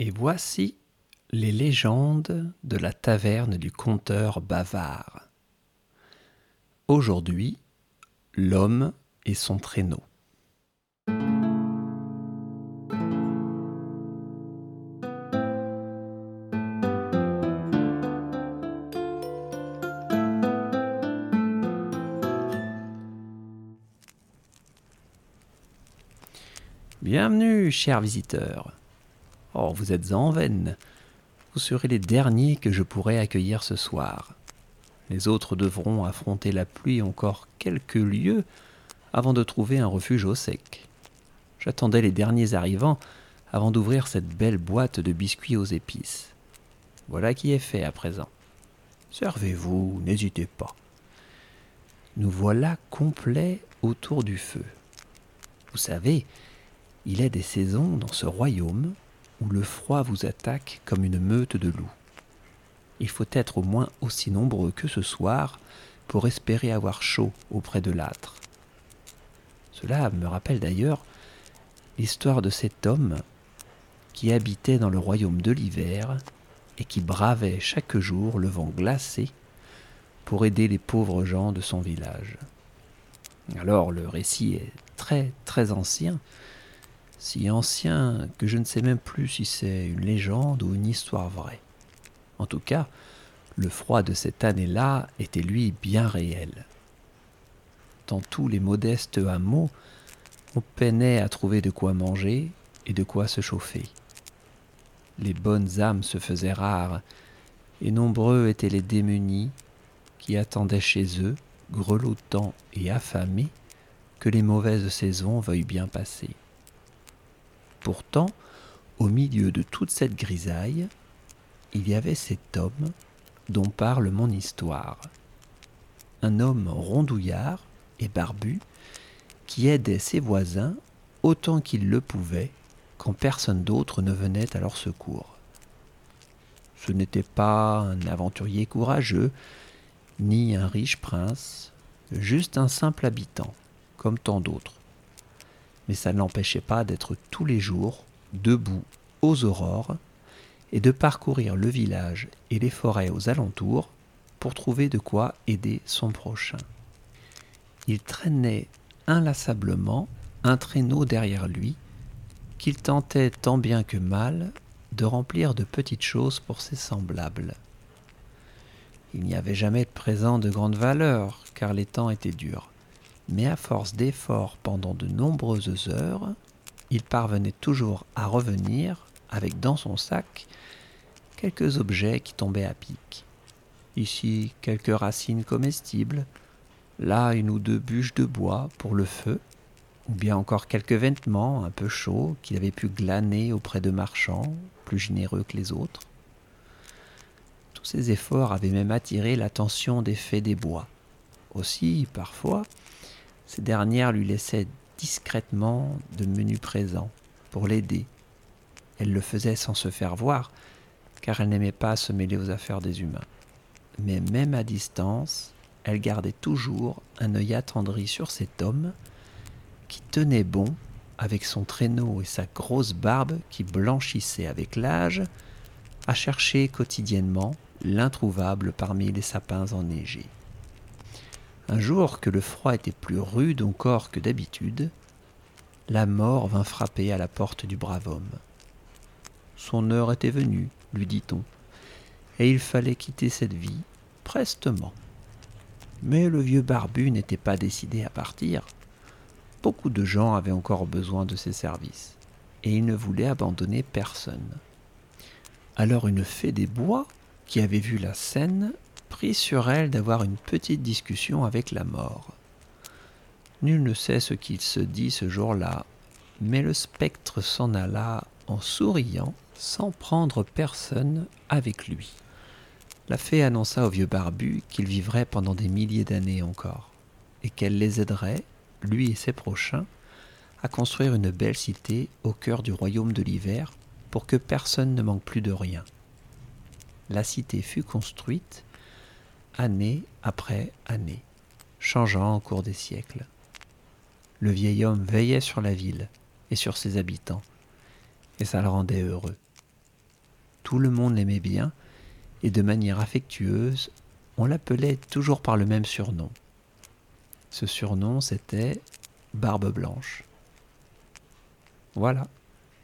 Et voici les légendes de la taverne du conteur bavard. Aujourd'hui, l'homme et son traîneau. Bienvenue, chers visiteurs. Oh, vous êtes en veine. Vous serez les derniers que je pourrai accueillir ce soir. Les autres devront affronter la pluie encore quelques lieues avant de trouver un refuge au sec. J'attendais les derniers arrivants avant d'ouvrir cette belle boîte de biscuits aux épices. Voilà qui est fait à présent. Servez-vous, n'hésitez pas. Nous voilà complets autour du feu. Vous savez, il est des saisons dans ce royaume où le froid vous attaque comme une meute de loups. Il faut être au moins aussi nombreux que ce soir pour espérer avoir chaud auprès de l'âtre. Cela me rappelle d'ailleurs l'histoire de cet homme qui habitait dans le royaume de l'hiver et qui bravait chaque jour le vent glacé pour aider les pauvres gens de son village. Alors le récit est très très ancien, si ancien que je ne sais même plus si c'est une légende ou une histoire vraie. En tout cas, le froid de cette année-là était lui bien réel. Dans tous les modestes hameaux, on peinait à trouver de quoi manger et de quoi se chauffer. Les bonnes âmes se faisaient rares, et nombreux étaient les démunis qui attendaient chez eux, grelottants et affamés, que les mauvaises saisons veuillent bien passer. Pourtant, au milieu de toute cette grisaille, il y avait cet homme dont parle mon histoire. Un homme rondouillard et barbu qui aidait ses voisins autant qu'il le pouvait quand personne d'autre ne venait à leur secours. Ce n'était pas un aventurier courageux, ni un riche prince, juste un simple habitant, comme tant d'autres mais ça ne l'empêchait pas d'être tous les jours debout aux aurores et de parcourir le village et les forêts aux alentours pour trouver de quoi aider son prochain. Il traînait inlassablement un traîneau derrière lui qu'il tentait tant bien que mal de remplir de petites choses pour ses semblables. Il n'y avait jamais de présent de grande valeur, car les temps étaient durs mais à force d'efforts pendant de nombreuses heures, il parvenait toujours à revenir avec dans son sac quelques objets qui tombaient à pic. Ici quelques racines comestibles, là une ou deux bûches de bois pour le feu, ou bien encore quelques vêtements un peu chauds qu'il avait pu glaner auprès de marchands plus généreux que les autres. Tous ces efforts avaient même attiré l'attention des fées des bois. Aussi, parfois, ces dernières lui laissaient discrètement de menus présents pour l'aider. Elle le faisait sans se faire voir, car elle n'aimait pas se mêler aux affaires des humains. Mais même à distance, elle gardait toujours un œil attendri sur cet homme qui tenait bon avec son traîneau et sa grosse barbe qui blanchissait avec l'âge, à chercher quotidiennement l'introuvable parmi les sapins enneigés. Un jour que le froid était plus rude encore que d'habitude, la mort vint frapper à la porte du brave homme. Son heure était venue, lui dit-on, et il fallait quitter cette vie prestement. Mais le vieux barbu n'était pas décidé à partir. Beaucoup de gens avaient encore besoin de ses services, et il ne voulait abandonner personne. Alors une fée des bois, qui avait vu la scène, prit sur elle d'avoir une petite discussion avec la mort. Nul ne sait ce qu'il se dit ce jour-là, mais le spectre s'en alla en souriant sans prendre personne avec lui. La fée annonça au vieux barbu qu'il vivrait pendant des milliers d'années encore, et qu'elle les aiderait, lui et ses prochains, à construire une belle cité au cœur du royaume de l'hiver pour que personne ne manque plus de rien. La cité fut construite année après année, changeant au cours des siècles. Le vieil homme veillait sur la ville et sur ses habitants, et ça le rendait heureux. Tout le monde l'aimait bien, et de manière affectueuse, on l'appelait toujours par le même surnom. Ce surnom, c'était Barbe Blanche. Voilà,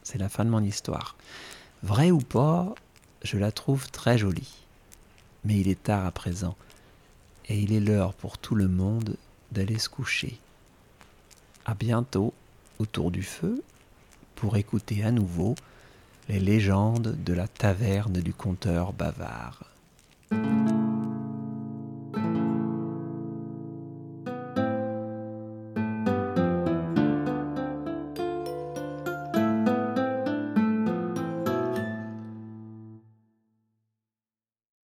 c'est la fin de mon histoire. Vrai ou pas, je la trouve très jolie. Mais il est tard à présent, et il est l'heure pour tout le monde d'aller se coucher. À bientôt autour du feu pour écouter à nouveau les légendes de la taverne du conteur bavard.